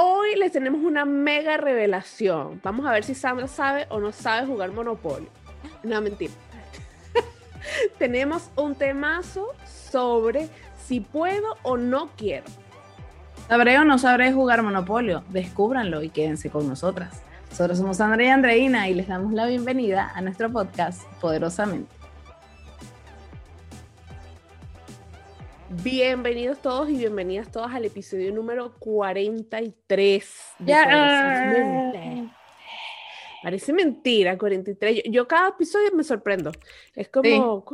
Hoy les tenemos una mega revelación. Vamos a ver si Sandra sabe o no sabe jugar Monopoly. No, mentira. tenemos un temazo sobre si puedo o no quiero. ¿Sabré o no sabré jugar Monopolio? Descúbranlo y quédense con nosotras. Nosotros somos Sandra y Andreina y les damos la bienvenida a nuestro podcast Poderosamente. Bienvenidos todos y bienvenidas todas al episodio número 43 de Poderosamente. Parece mentira, 43. Yo, cada episodio me sorprendo. Es como,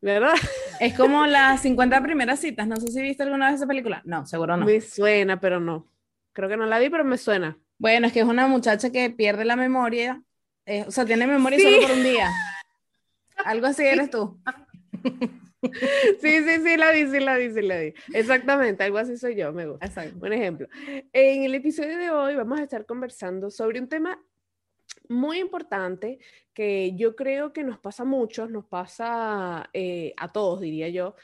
¿verdad? Es como las 50 primeras citas. No sé si viste alguna vez esa película. No, seguro no. Me suena, pero no. Creo que no la vi, pero me suena. Bueno, es que es una muchacha que pierde la memoria. Eh, o sea, tiene memoria solo por un día. Algo así eres tú. Sí, sí, sí, la vi, sí, la vi, sí, la vi. Exactamente, algo así soy yo, me gusta. Exacto. Un ejemplo. En el episodio de hoy vamos a estar conversando sobre un tema muy importante que yo creo que nos pasa a muchos, nos pasa eh, a todos, diría yo,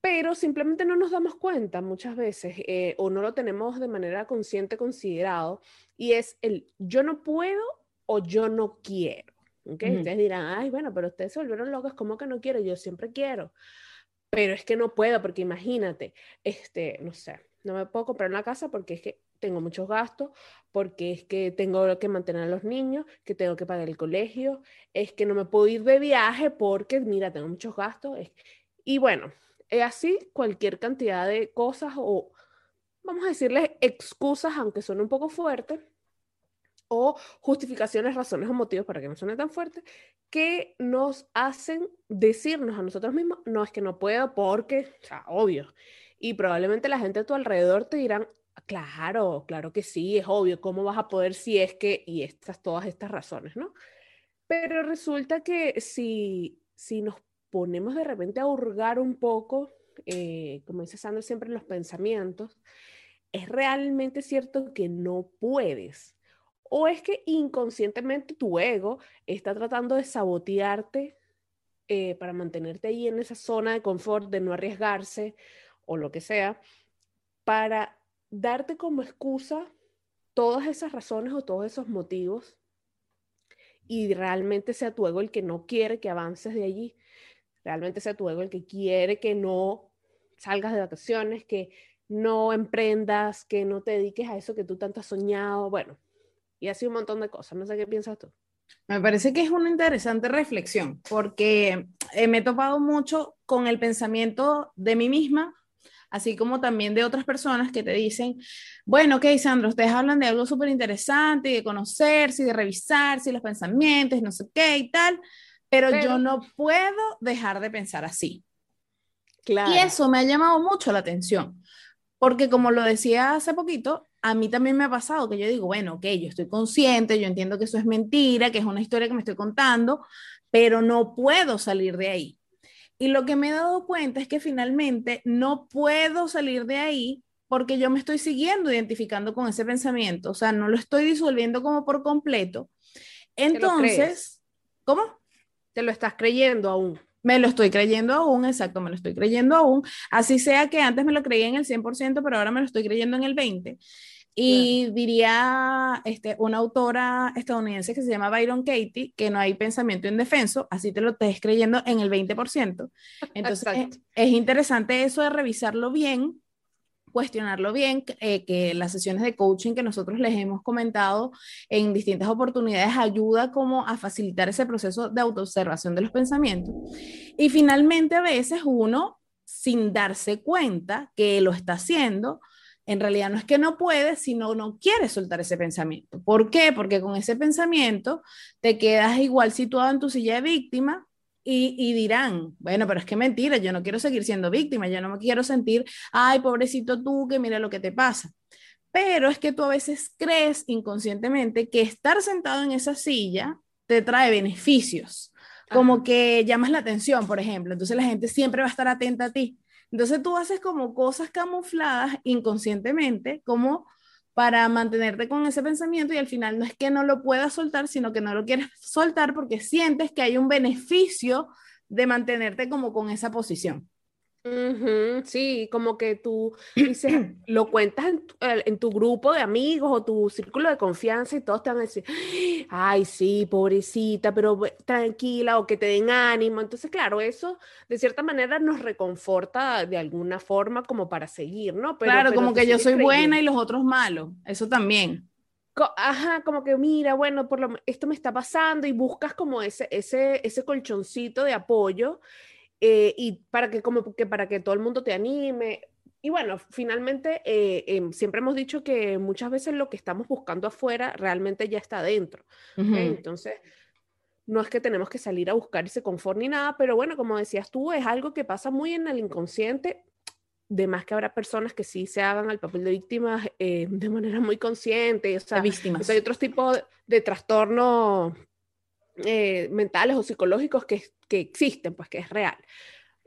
pero simplemente no nos damos cuenta muchas veces eh, o no lo tenemos de manera consciente considerado y es el yo no puedo o yo no quiero. ¿Okay? Ustedes dirán, ay, bueno, pero ustedes se volvieron locos, ¿cómo que no quiero? Yo siempre quiero, pero es que no puedo porque imagínate, este, no sé, no me puedo comprar una casa porque es que tengo muchos gastos, porque es que tengo que mantener a los niños, que tengo que pagar el colegio, es que no me puedo ir de viaje porque, mira, tengo muchos gastos. Y bueno, es así cualquier cantidad de cosas o, vamos a decirles, excusas, aunque suene un poco fuerte, o justificaciones, razones o motivos para que no suene tan fuerte, que nos hacen decirnos a nosotros mismos, no es que no puedo porque, o obvio. Y probablemente la gente a tu alrededor te dirán, Claro, claro que sí, es obvio, ¿cómo vas a poder si es que, y estas, todas estas razones, ¿no? Pero resulta que si, si nos ponemos de repente a hurgar un poco, eh, como dice Sandra siempre en los pensamientos, ¿es realmente cierto que no puedes? ¿O es que inconscientemente tu ego está tratando de sabotearte eh, para mantenerte ahí en esa zona de confort, de no arriesgarse o lo que sea, para darte como excusa todas esas razones o todos esos motivos y realmente sea tu ego el que no quiere que avances de allí, realmente sea tu ego el que quiere que no salgas de vacaciones, que no emprendas, que no te dediques a eso que tú tanto has soñado, bueno, y así un montón de cosas, no sé qué piensas tú. Me parece que es una interesante reflexión, porque eh, me he topado mucho con el pensamiento de mí misma así como también de otras personas que te dicen, bueno, ok, Sandra, ustedes hablan de algo súper interesante, de conocerse, de revisarse, los pensamientos, no sé qué y tal, pero, yo no puedo dejar de pensar así. Claro. Y eso me ha llamado mucho la atención, porque como lo decía hace poquito, a mí también me ha pasado que yo digo, bueno, ok, yo estoy consciente, yo entiendo que eso es mentira, que es una historia que me estoy contando, pero no puedo salir de ahí. Y lo que me he dado cuenta es que finalmente no puedo salir de ahí porque yo me estoy siguiendo identificando con ese pensamiento, o sea, no lo estoy disolviendo como por completo. Entonces, ¿cómo? Te lo estás creyendo aún. Me lo estoy creyendo aún, exacto, me lo estoy creyendo aún. Así sea que antes me lo creía en el 100%, pero ahora me lo estoy creyendo en el 20%. Y diría este, una autora estadounidense que se llama Byron Katie que no hay pensamiento indefenso, así te lo estés creyendo en el 20%. Entonces es, es, interesante eso de revisarlo bien, cuestionarlo bien, eh, que las sesiones de coaching que nosotros les hemos comentado en distintas oportunidades ayuda como a facilitar ese proceso de autoobservación de los pensamientos. Y finalmente a veces uno, sin darse cuenta que lo está haciendo, en realidad no es que no puedes, sino no quieres soltar ese pensamiento. ¿Por qué? Porque con ese pensamiento te quedas igual situado en tu silla de víctima y, dirán, bueno, pero es que mentira, yo no quiero seguir siendo víctima, yo no me quiero sentir, ay, pobrecito tú, que mira lo que te pasa. Pero es que tú a veces crees inconscientemente que estar sentado en esa silla te trae beneficios, como que llamas la atención, por ejemplo. Entonces la gente siempre va a estar atenta a ti. Entonces tú haces como cosas camufladas inconscientemente, como para mantenerte con ese pensamiento y al final no es que no lo puedas soltar, sino que no lo quieres soltar porque sientes que hay un beneficio de mantenerte como con esa posición. Sí, como que tú dices, lo cuentas en tu, grupo de amigos o tu círculo de confianza y todos te van a decir, ay, sí, pobrecita, pero tranquila o que te den ánimo. Entonces, claro, eso de cierta manera nos reconforta de alguna forma como para seguir, ¿no? claro, como que yo soy buena y los otros malos, eso también. Ajá, como que mira, bueno, por lo, esto me está pasando y buscas como ese, ese, ese colchoncito de apoyo eh, y para que, como que para que todo el mundo te anime. Y bueno, finalmente eh, em, siempre hemos dicho que muchas veces lo que estamos buscando afuera realmente ya está adentro. Entonces, no es que tenemos que salir a buscar ese confort ni nada, pero bueno, como decías tú, es algo que pasa muy en el inconsciente. De más que habrá personas que sí se hagan al papel de víctimas eh, de manera muy consciente. O sea, víctimas. hay otros tipos de trastornos eh, mentales o psicológicos que, que, existen, pues que es real.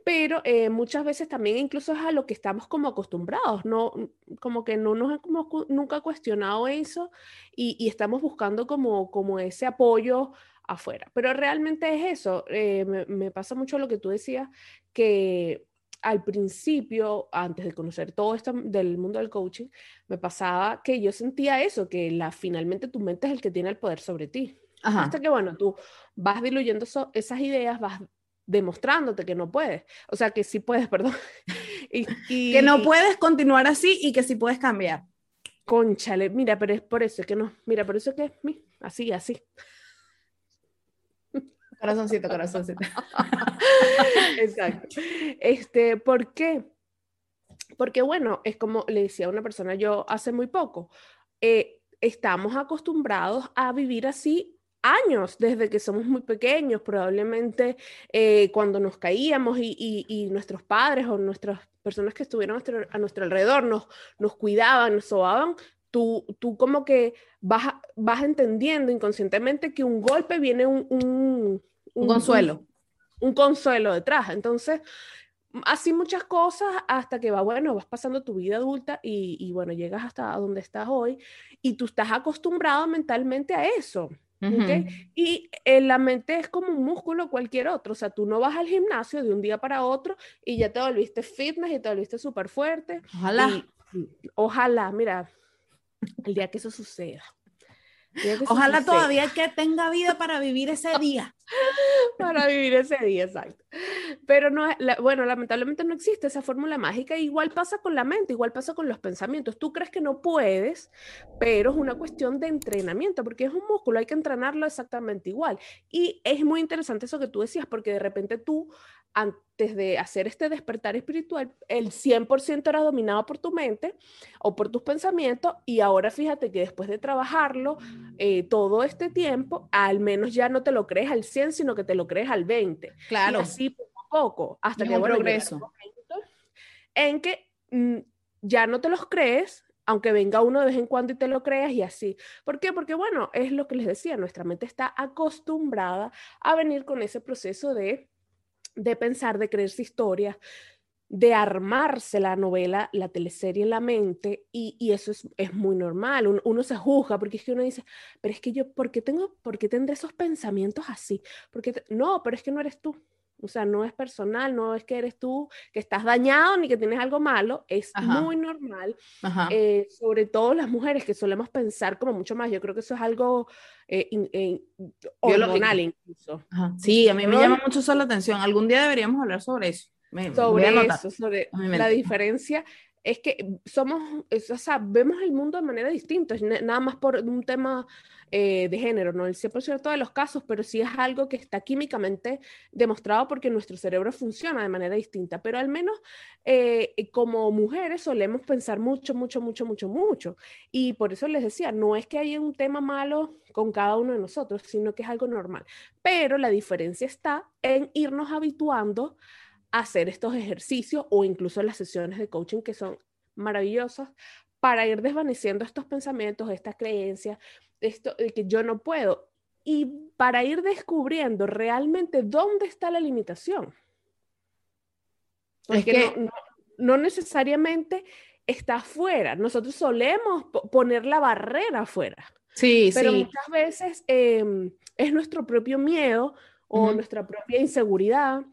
Pero eh, muchas veces también incluso es a lo que estamos como acostumbrados, ¿no? Como que no nos hemos nunca cuestionado eso y, estamos buscando como, como ese apoyo afuera. Pero realmente es eso, eh, me, me pasa mucho lo que tú decías, que al principio, antes de conocer todo esto del mundo del coaching, me pasaba que yo sentía eso, que la, finalmente tu mente es el que tiene el poder sobre ti. Hasta que, bueno, tú vas diluyendo esas ideas, vas demostrándote que no puedes. O sea, que sí puedes, perdón. y, que no puedes continuar así y que sí puedes cambiar. Conchale, mira, pero es por eso que no, mira, por eso que es así, así. Corazoncito, corazoncito. Exacto. Este, ¿por qué? Porque bueno, es como le decía a una persona yo hace muy poco, eh, estamos acostumbrados a vivir así años desde que somos muy pequeños, probablemente eh, cuando nos caíamos y, nuestros padres o nuestras personas que estuvieron a nuestro, alrededor nos, nos cuidaban, nos sobaban, tú, tú como que vas, vas entendiendo inconscientemente que un golpe viene un, un, un consuelo. Un, consuelo detrás. Entonces, así muchas cosas hasta que va, bueno, vas pasando tu vida adulta y, y bueno, llegas hasta donde estás hoy y tú estás acostumbrado mentalmente a eso. Y eh, la mente es como un músculo cualquier otro, o sea, tú no vas al gimnasio de un día para otro y ya te volviste fitness y te volviste súper fuerte. Ojalá. ojalá, mira, el día que eso suceda. Ojalá todavía que tenga vida para vivir ese día. para vivir ese día, exacto. Pero no, bueno, lamentablemente no existe esa fórmula mágica. Igual pasa con la mente, igual pasa con los pensamientos. Tú crees que no puedes, pero es una cuestión de entrenamiento, porque es un músculo, hay que entrenarlo exactamente igual. Y es muy interesante eso que tú decías, porque de repente tú antes de hacer este despertar espiritual, el 100% era dominado por tu mente o por tus pensamientos y ahora fíjate que después de trabajarlo eh, todo este tiempo, al menos ya no te lo crees al 100, sino que te lo crees al 20. Claro. Y así poco a poco, hasta que bueno, progreso. En que mm, ya no te los crees, aunque venga uno de vez en cuando y te lo creas y así. ¿Por qué? Porque bueno, es lo que les decía, nuestra mente está acostumbrada a venir con ese proceso de de pensar, de creerse historias, de armarse la novela, la teleserie en la mente, y, eso es, muy normal. Uno, se juzga porque es que uno dice, pero es que yo, ¿por qué, tengo, por qué tendré esos pensamientos así? Porque no, pero es que no eres tú. O sea, no es personal, no es que eres tú que estás dañado ni que tienes algo malo, es muy normal. Eh, sobre todo las mujeres que solemos pensar como mucho más. Yo creo que eso es algo eh, eh hormonal incluso. Sí, a mí me llama mucho eso la atención. Algún día deberíamos hablar sobre eso. sobre eso, sobre la diferencia es que somos, o sea, vemos el mundo de manera distinta, nada más por un tema eh, de género, no el 100% de los casos, pero sí es algo que está químicamente demostrado porque nuestro cerebro funciona de manera distinta, pero al menos eh, como mujeres solemos pensar mucho, mucho, mucho, mucho, mucho. Y por eso les decía, no es que haya un tema malo con cada uno de nosotros, sino que es algo normal. Pero la diferencia está en irnos habituando hacer estos ejercicios o incluso las sesiones de coaching que son maravillosas para ir desvaneciendo estos pensamientos, estas creencias, esto de que yo no puedo y para ir descubriendo realmente dónde está la limitación. Porque es que no, necesariamente está afuera. Nosotros solemos poner la barrera afuera. Sí, pero muchas veces em, es nuestro propio miedo o nuestra propia inseguridad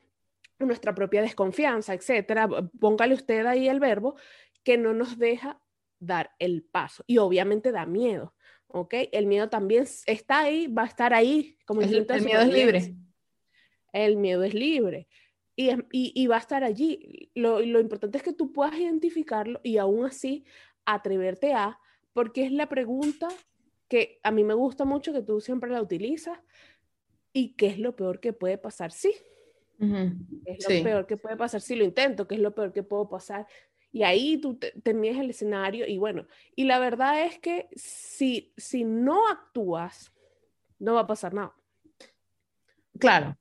nuestra propia desconfianza, etcétera. Póngale usted ahí el verbo que no nos deja dar el paso y obviamente da miedo. ¿ok? El miedo también está ahí, va a estar ahí. Como el, el miedo es libre. El miedo es libre. Y, y, va a estar allí. Lo, lo, importante es que tú puedas identificarlo y aún así atreverte a, porque es la pregunta que a mí me gusta mucho, que tú siempre la utilizas, y qué es lo peor que puede pasar sí. Es lo peor que puede pasar si lo intento? ¿Qué es lo peor que puedo pasar y ahí tú te, el escenario y bueno, y la verdad es que si, si no actúas, no va a pasar nada. Claro,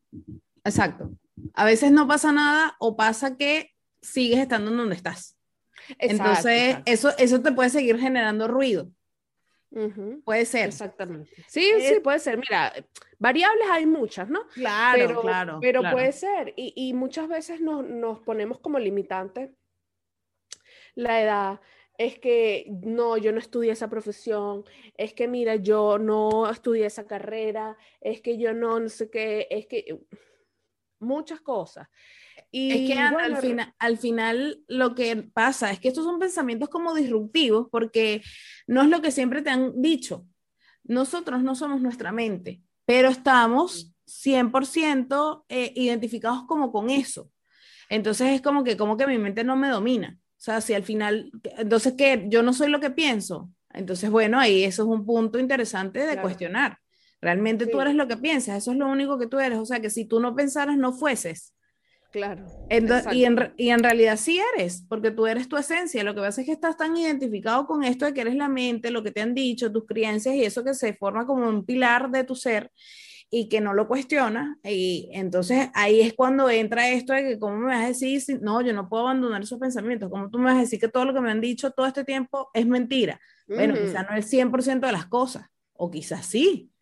exacto. A veces no pasa nada o pasa que sigues estando en donde estás. Entonces, Eso, eso te puede seguir generando ruido. Puede ser. Exactamente. Sí, sí, puede ser. Mira, variables hay muchas, ¿no? Claro, pero, claro. Pero puede ser. Y, y muchas veces nos, nos ponemos como limitantes la edad, es que no, yo no estudié esa profesión, es que mira, yo no estudié esa carrera, es que yo no, no sé qué, es que muchas cosas. Y es que al, final, al final lo que pasa es que estos son pensamientos como disruptivos porque no es lo que siempre te han dicho. Nosotros no somos nuestra mente, pero estamos 100% eh, identificados como con eso. Entonces es como que, como que mi mente no me domina. O sea, si al final, entonces, ¿qué? Yo no soy lo que pienso. Entonces, bueno, ahí eso es un punto interesante de cuestionar. Realmente tú eres lo que piensas, eso es lo único que tú eres. O sea, que si tú no pensaras, no fueses. Claro. y, en, y, en, realidad sí eres, porque tú eres tu esencia. Lo que pasa es que estás tan identificado con esto de que eres la mente, lo que te han dicho, tus creencias y eso que se forma como un pilar de tu ser y que no lo cuestiona. Y entonces ahí es cuando entra esto de que, ¿cómo me vas a decir? Si, no, yo no puedo abandonar esos pensamientos. ¿Cómo tú me vas a decir que todo lo que me han dicho todo este tiempo es mentira? Bueno, quizás no el 100% de las cosas, o quizás sí.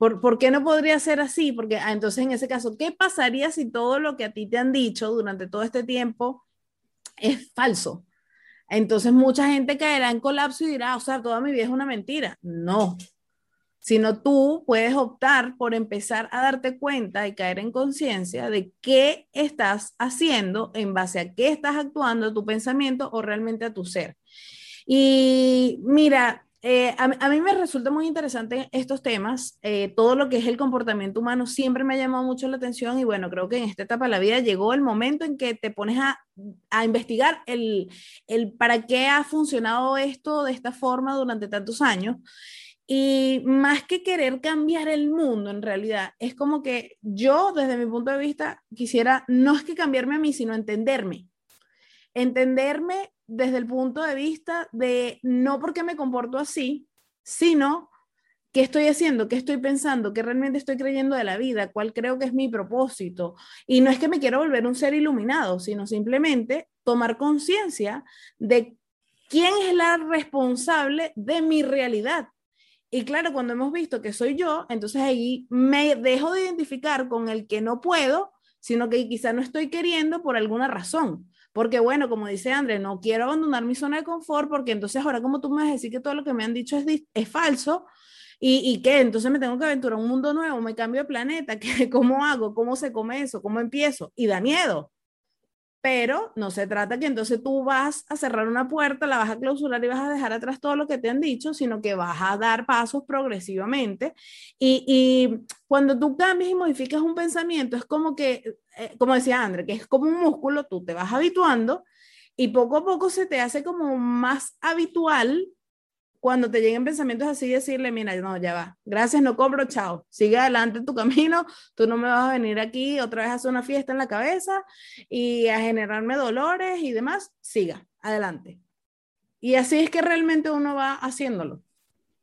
¿Por, ¿Por, qué no podría ser así? Porque ah, entonces en ese caso, ¿qué pasaría si todo lo que a ti te han dicho durante todo este tiempo es falso? Entonces mucha gente caerá en colapso y dirá, o sea, toda mi vida es una mentira. No, sino tú puedes optar por empezar a darte cuenta y caer en conciencia de qué estás haciendo en base a qué estás actuando, tu pensamiento o realmente a tu ser. Y mira, eh, a, mí me resulta muy interesante estos temas, eh, todo lo que es el comportamiento humano siempre me ha llamado mucho la atención y bueno, creo que en esta etapa de la vida llegó el momento en que te pones a, a investigar el, el para qué ha funcionado esto de esta forma durante tantos años. Y más que querer cambiar el mundo, en realidad, es como que yo, desde mi punto de vista, quisiera, no es que cambiarme a mí, sino entenderme. Entenderme desde el punto de vista de no porque me comporto así, sino qué estoy haciendo, qué estoy pensando, qué realmente estoy creyendo de la vida, cuál creo que es mi propósito. Y no es que me quiero volver un ser iluminado, sino simplemente tomar conciencia de quién es la responsable de mi realidad y claro, cuando hemos visto que soy yo, entonces ahí me dejo de identificar con el que no puedo, sino que quizá no estoy queriendo por alguna razón. Porque bueno, como dice André, no quiero abandonar mi zona de confort porque entonces ahora como tú me vas a decir que todo lo que me han dicho es, es falso, ¿Y, ¿Y qué? Entonces me tengo que aventurar un mundo nuevo, me cambio de planeta, ¿qué, ¿cómo hago? ¿Cómo se come eso? ¿Cómo empiezo? Y da miedo pero no se trata que entonces tú vas a cerrar una puerta, la vas a clausurar y vas a dejar atrás todo lo que te han dicho, sino que vas a dar pasos progresivamente. Y, y cuando tú cambias y modificas un pensamiento, es como que, eh, como decía André, que es como un músculo, tú te vas habituando y poco a poco se te hace como más habitual cuando te lleguen pensamientos así, decirle, mira, no, ya va, gracias, no cobro, chao, sigue adelante tu camino, tú no me vas a venir aquí otra vez a hacer una fiesta en la cabeza y a generarme dolores y demás, siga, adelante. Y así es que realmente uno va haciéndolo.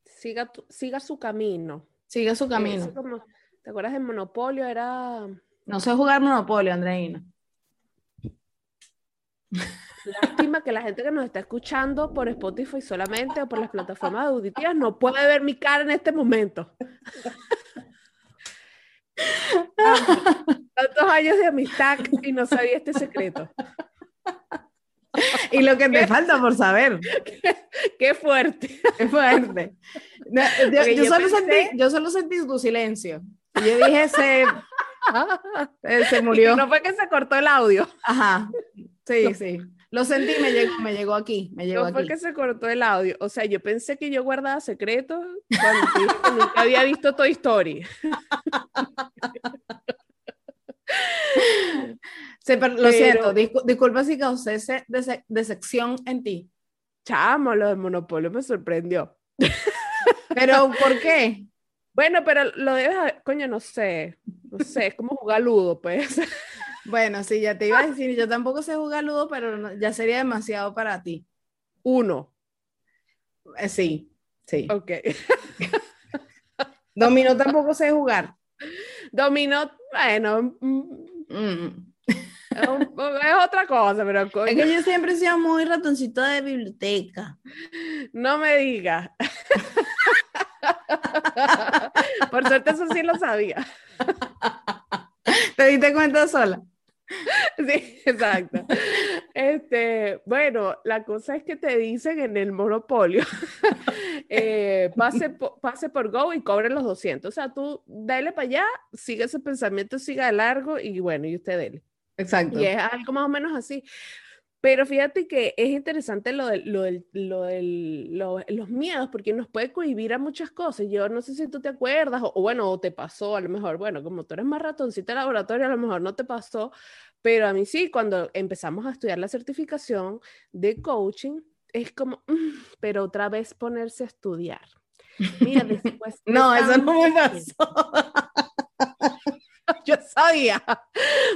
Siga, siga su camino. Siga su camino. ¿Te acuerdas del Monopolio? Era... No sé jugar Monopolio, Andreina. Lástima que la gente que nos está escuchando por Spotify solamente o por las plataformas auditivas no puede ver mi cara en este momento. tantos años de amistad y no sabía este secreto. Y lo que te falta por saber. Qué, fuerte. Qué fuerte. yo, solo sentí, yo, solo sentí, tu silencio. Yo dije, se, se murió. no fue que se cortó el audio. Ajá. Sí, sí. Lo sentí, me llegó, me llegó aquí, me llegó no fue aquí. que se cortó el audio. O sea, yo pensé que yo guardaba secretos cuando nunca había visto Toy Story. lo siento, disculpa si causé ese decepción en ti. Chamo, lo del monopolio me sorprendió. ¿Pero por qué? Bueno, pero lo debes, coño, no sé, no sé, es como jugar ludo, pues. Bueno, sí, ya te iba a decir, yo tampoco sé jugar ludo, pero ya sería demasiado para ti. Uno. Eh, sí, sí. Ok. Dominó tampoco sé jugar. Dominó, bueno. Mm, es, otra cosa, pero Es que yo siempre he sido muy ratoncito de biblioteca. No me digas. Por suerte eso sí lo sabía. ¿Te diste cuenta sola? Sí, exacto. Este, bueno, la cosa es que te dicen en el monopolio, eh, pase, pase por Go y cobre los 200. O sea, tú dale para allá, sigue ese pensamiento, siga de largo y bueno, y usted dele. Exacto. Y es algo más o menos así. Pero fíjate que es interesante lo de, lo lo los miedos, porque nos puede cohibir a muchas cosas. Yo no sé si tú te acuerdas, o, bueno, o te pasó, a lo mejor, bueno, como tú eres más ratoncita de laboratorio, a lo mejor no te pasó, pero a mí sí, cuando empezamos a estudiar la certificación de coaching, es como, mm, pero otra vez ponerse a estudiar. Mira, después. no, eso no me pasó. yo sabía.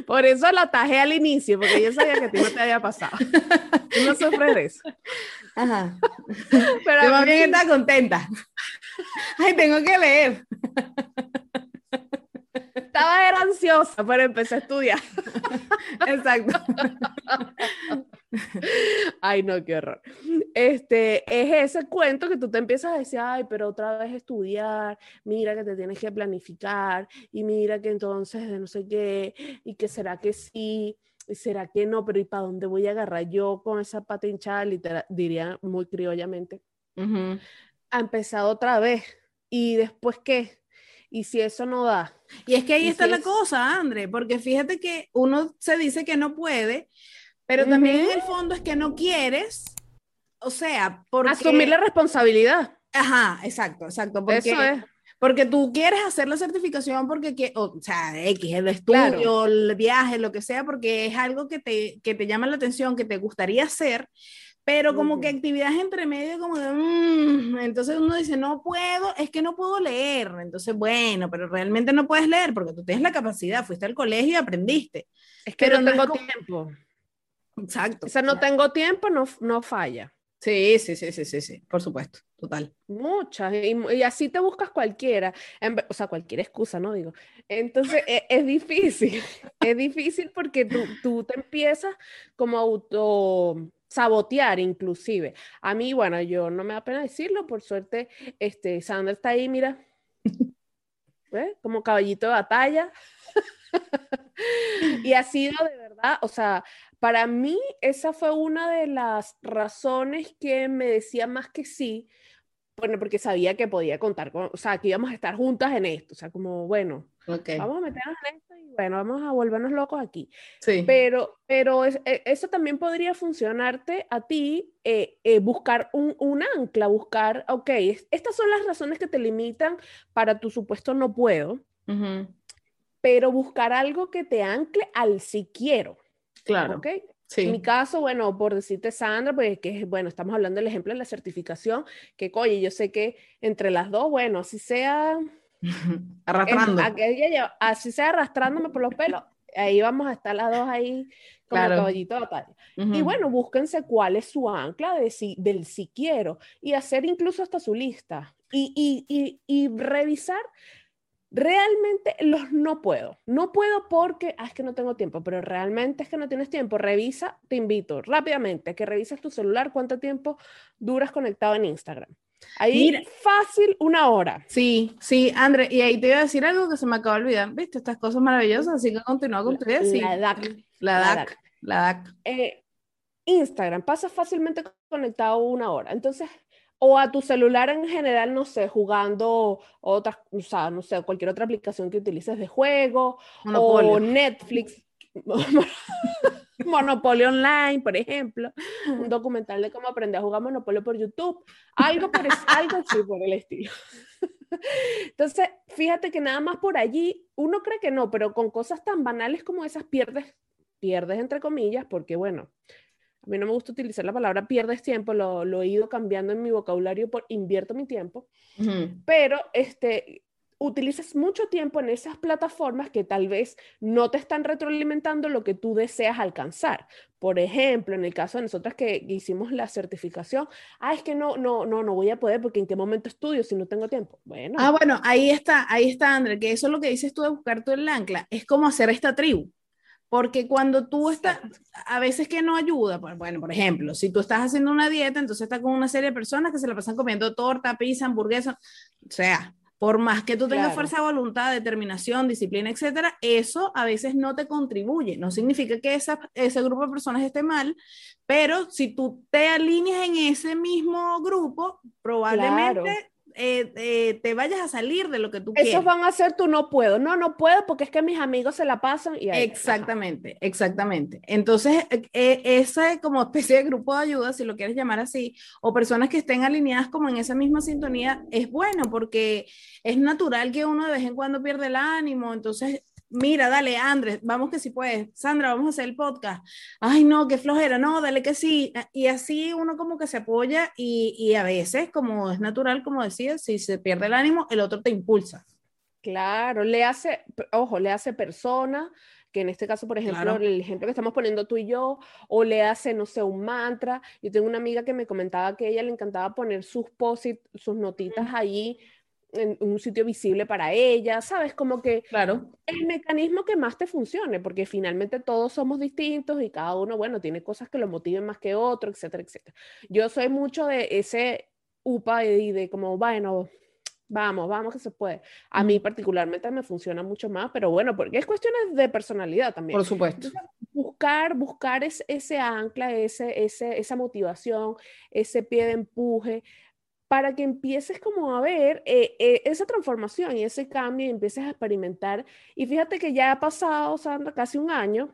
Por eso la tajé al inicio, porque yo sabía que a ti no te había pasado. Tú no sufres de eso. Ajá. Pero más bien está contenta. Ay, tengo que leer. Estaba era ansiosa, pero empecé a estudiar. Exacto. Ay, no, qué horror. Este, es ese cuento que tú te empiezas a decir, ay, pero otra vez estudiar, mira que te tienes que planificar, y mira que entonces no sé qué, y que será que sí, y será que no, pero ¿y para dónde voy a agarrar yo con esa pata hinchada? Literal, diría muy criollamente. Ha empezado otra vez, y después qué, y si eso no da. Y es que ahí está la cosa, André, porque fíjate que uno se dice que no puede, pero también en el fondo es que no quieres, o sea, porque... Asumir la responsabilidad. Ajá, exacto, exacto. Porque, Eso es. Porque tú quieres hacer la certificación porque, o, sea, X, el estudio, el viaje, lo que sea, porque es algo que te, que te llama la atención, que te gustaría hacer, pero como que actividades entre medio, como de, mm", entonces uno dice, no puedo, es que no puedo leer. Entonces, bueno, pero realmente no puedes leer porque tú tienes la capacidad, fuiste al colegio y aprendiste. Es que no tengo tiempo. Exacto. O sea, no tengo tiempo, no, no falla. Sí, sí, sí, sí, sí, sí, por supuesto, total. Muchas, y, así te buscas cualquiera, o sea, cualquier excusa, ¿no? Digo, entonces e, es, difícil, es difícil porque tú, tú te empiezas como auto sabotear inclusive. A mí, bueno, yo no me da pena decirlo, por suerte, este, Sandra está ahí, mira, ¿ves? como caballito de batalla. y ha sido de verdad, o sea, para mí esa fue una de las razones que me decía más que sí, bueno, porque sabía que podía contar con, o sea, que íbamos a estar juntas en esto, o sea, como, bueno, vamos a meternos en esto y bueno, vamos a volvernos locos aquí. Sí. Pero, pero e, eso también podría funcionarte a ti, eh, eh, buscar un, un, ancla, buscar, ok, estas son las razones que te limitan para tu supuesto no puedo, pero buscar algo que te ancle al si quiero. Claro. ¿Ok? En mi caso, bueno, por decirte Sandra, pues que bueno, estamos hablando del ejemplo de la certificación, que oye, yo sé que entre las dos, bueno, así sea arrastrando. así sea arrastrándome por los pelos, ahí vamos a estar las dos ahí como claro. caballito de batalla. Y bueno, búsquense cuál es su ancla de si, del si quiero y hacer incluso hasta su lista y, y, y, y revisar Realmente los no puedo. No puedo porque ah, es que no tengo tiempo, pero realmente es que no tienes tiempo. Revisa, te invito rápidamente a que revises tu celular cuánto tiempo duras conectado en Instagram. Ahí fácil una hora. Sí, sí, André, y ahí te iba a decir algo que se me acaba de olvidar, ¿viste? Estas cosas maravillosas, así que continúa con tu idea. Sí. La DAC. La DAC. La DAC. Eh, Instagram pasa fácilmente conectado una hora. Entonces, o a tu celular en general, no sé, jugando otras, o sea, no sé, cualquier otra aplicación que utilices de juego, o Netflix. Monopolio Online, por ejemplo, un documental de cómo aprender a jugar Monopolio por YouTube, algo, por, algo así por el estilo. Entonces, fíjate que nada más por allí, uno cree que no, pero con cosas tan banales como esas pierdes, pierdes entre comillas, porque bueno, a mí no me gusta utilizar la palabra pierdes tiempo, lo, lo he ido cambiando en mi vocabulario por invierto mi tiempo, pero este, utilizas mucho tiempo en esas plataformas que tal vez no te están retroalimentando lo que tú deseas alcanzar. Por ejemplo, en el caso de nosotras que hicimos la certificación, ah, es que no, no, no, no voy a poder porque en qué momento estudio si no tengo tiempo. Bueno. Ah, bueno, ahí está, ahí está, André, que eso es lo que dices tú de buscar tu el ancla, es como hacer esta tribu. Porque cuando tú estás, a veces que no ayuda, pues, bueno, por ejemplo, si tú estás haciendo una dieta, entonces estás con una serie de personas que se la pasan comiendo torta, pizza, hamburguesa, o sea, por más que tú tengas fuerza de voluntad, determinación, disciplina, etcétera, eso a veces no te contribuye. No significa que esa, ese grupo de personas esté mal, pero si tú te alineas en ese mismo grupo, probablemente eh, eh, te vayas a salir de lo que tú quieres. Esos van a ser tú no puedo. No, no puedo porque es que mis amigos se la pasan y Exactamente, exactamente. Entonces, eh, ese como especie de grupo de ayuda, si lo quieres llamar así, o personas que estén alineadas como en esa misma sintonía, es bueno porque es natural que uno de vez en cuando pierde el ánimo. Entonces, mira, dale, Andrés, vamos que sí puedes, Sandra, vamos a hacer el podcast, ay, no, qué flojera, no, dale que sí, y así uno como que se apoya y, y a veces, como es natural, como decía, si se pierde el ánimo, el otro te impulsa. Claro, le hace, ojo, le hace persona, que en este caso, por ejemplo, el ejemplo que estamos poniendo tú y yo, o le hace, no sé, un mantra. Yo tengo una amiga que me comentaba que a ella le encantaba poner sus posit, sus notitas allí en un sitio visible para ella, ¿sabes? Como que claro. el mecanismo que más te funcione, porque finalmente todos somos distintos y cada uno, bueno, tiene cosas que lo motiven más que otro, etcétera, etcétera. Yo soy mucho de ese upa y de como, bueno, vamos, vamos que se puede. A mí particularmente me funciona mucho más, pero bueno, porque es cuestiones de personalidad también. Por supuesto. buscar, buscar ese ancla, ese, ese, esa motivación, ese pie de empuje, para que empieces como a ver eh, eh, esa transformación y ese cambio y empieces a experimentar. Y fíjate que ya ha pasado, Sandra, casi un año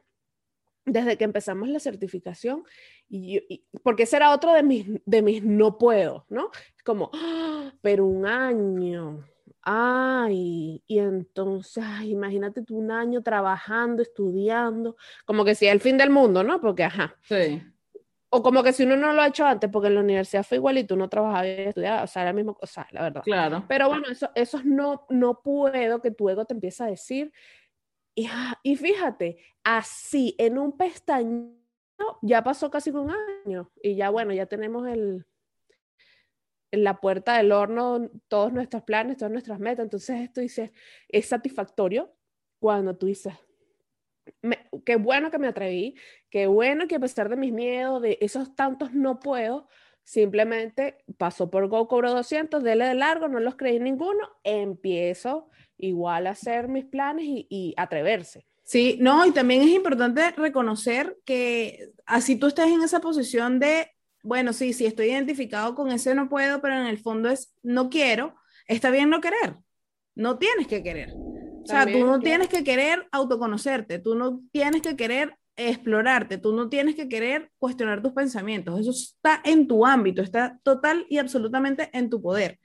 desde que empezamos la certificación, y, porque ese era otro de mis, de mis no puedo, ¿no? Como, ¡ah! pero un año, ay, y entonces, imagínate tú un año trabajando, estudiando, como que sea el fin del mundo, ¿no? Porque, ajá. Sí o como que si uno no lo ha hecho antes, porque en la universidad fue igual y tú no trabajabas y estudiabas, o sea, era la misma cosa, la verdad. Claro. Pero bueno, eso, eso no, no puedo que tu ego te empiece a decir. Y, y fíjate, así, en un pestañeo, ya pasó casi un año y ya bueno, ya tenemos el, en la puerta del horno todos nuestros planes, todas nuestras metas. Entonces esto dice, es satisfactorio cuando tú dices, qué bueno que me atreví, qué bueno que a pesar de mis miedos, de esos tantos no puedo, simplemente paso por Go, cobro 200, dele de largo, no los creí ninguno, empiezo igual a hacer mis planes y, y atreverse. Sí, no, y también es importante reconocer que así tú estés en esa posición de, bueno, sí, sí, estoy identificado con ese no puedo, pero en el fondo es no quiero, está bien no querer, no tienes que querer. O sea, tú no tienes que querer autoconocerte, tú no tienes que querer explorarte, tú no tienes que querer cuestionar tus pensamientos, eso está en tu ámbito, está total y absolutamente en tu poder.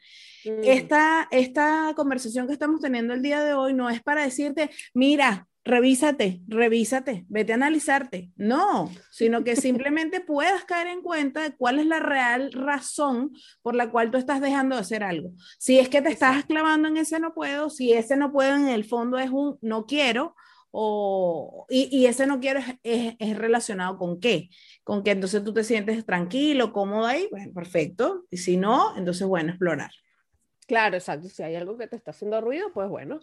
Mm. Esta, esta conversación que estamos teniendo el día de hoy no es para decirte, mira, revísate, revísate, vete a analizarte. No, sino que simplemente puedas caer en cuenta de cuál es la real razón por la cual tú estás dejando de hacer algo. Si es que te estás clavando en ese no puedo, si ese no puedo en el fondo es un no quiero, o, y, ese no quiero es, es, relacionado con qué, con que entonces tú te sientes tranquilo, cómodo ahí, bueno, perfecto. Y si no, entonces bueno, explorar. Claro, exacto. Si hay algo que te está haciendo ruido, pues bueno,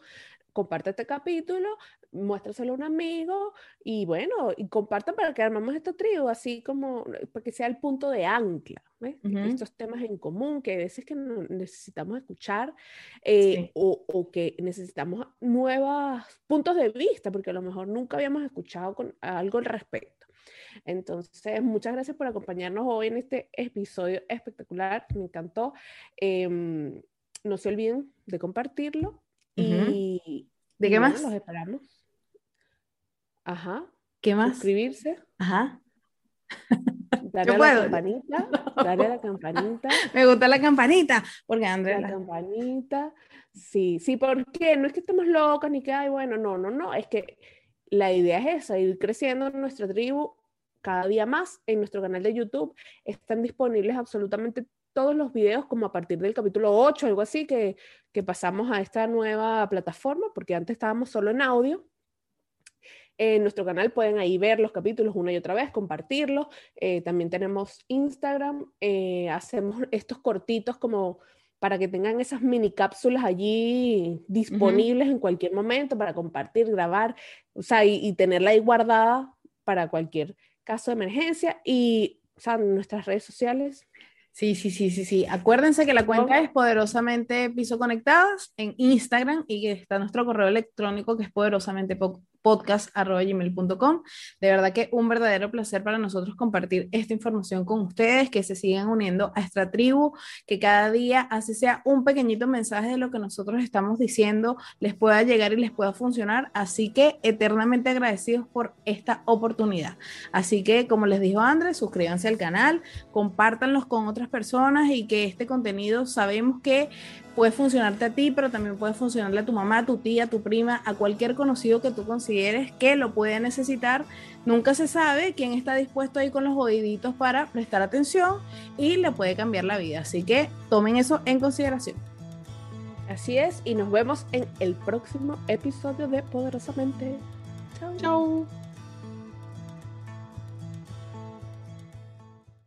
comparte este capítulo, muéstraselo a un amigo y bueno, y compartan para que armamos esta tribu, así como para que sea el punto de ancla, Estos temas en común que a veces que necesitamos escuchar eh, o, o, que necesitamos nuevos puntos de vista, porque a lo mejor nunca habíamos escuchado con, algo al respecto. Entonces, muchas gracias por acompañarnos hoy en este episodio espectacular, me encantó. Em, no se olviden de compartirlo y... ¿De qué más? Los esperamos. Ajá. ¿Qué más? Suscribirse. Ajá. Darle a la campanita. Darle a la campanita. Me gusta la campanita. Porque Andrea. La campanita. Sí, sí, porque no es que estemos locas ni que, ay, bueno, no, no, no. Es que la idea es esa, ir creciendo en nuestra tribu cada día más. En nuestro canal de YouTube están disponibles absolutamente todos los videos como a partir del capítulo 8, algo así, que, que pasamos a esta nueva plataforma, porque antes estábamos solo en audio. En nuestro canal pueden ahí ver los capítulos una y otra vez, compartirlos. Eh, también tenemos Instagram, eh, hacemos estos cortitos como para que tengan esas mini cápsulas allí disponibles en cualquier momento para compartir, grabar, o sea, y, y, tenerla ahí guardada para cualquier caso de emergencia. Y, o sea, nuestras redes sociales, Sí, sí, sí, sí, sí. Acuérdense que la cuenta es poderosamente piso conectadas en Instagram y que está nuestro correo electrónico que es poderosamente podcast.gmail.com. De verdad que un verdadero placer para nosotros compartir esta información con ustedes, que se sigan uniendo a esta tribu, que cada día, así sea un pequeñito mensaje de lo que nosotros estamos diciendo, les pueda llegar y les pueda funcionar. Así que eternamente agradecidos por esta oportunidad. Así que, como les dijo Andrés, suscríbanse al canal, compártanlos con otras personas y que este contenido sabemos que puede funcionarte a ti, pero también puede funcionarle a tu mamá, a tu tía, a tu prima, a cualquier conocido que tú consideres que lo puede necesitar. Nunca se sabe quién está dispuesto ahí con los oíditos para prestar atención y le puede cambiar la vida. Así que tomen eso en consideración. Así es, y nos vemos en el próximo episodio de Poderosamente. Chao. Chao.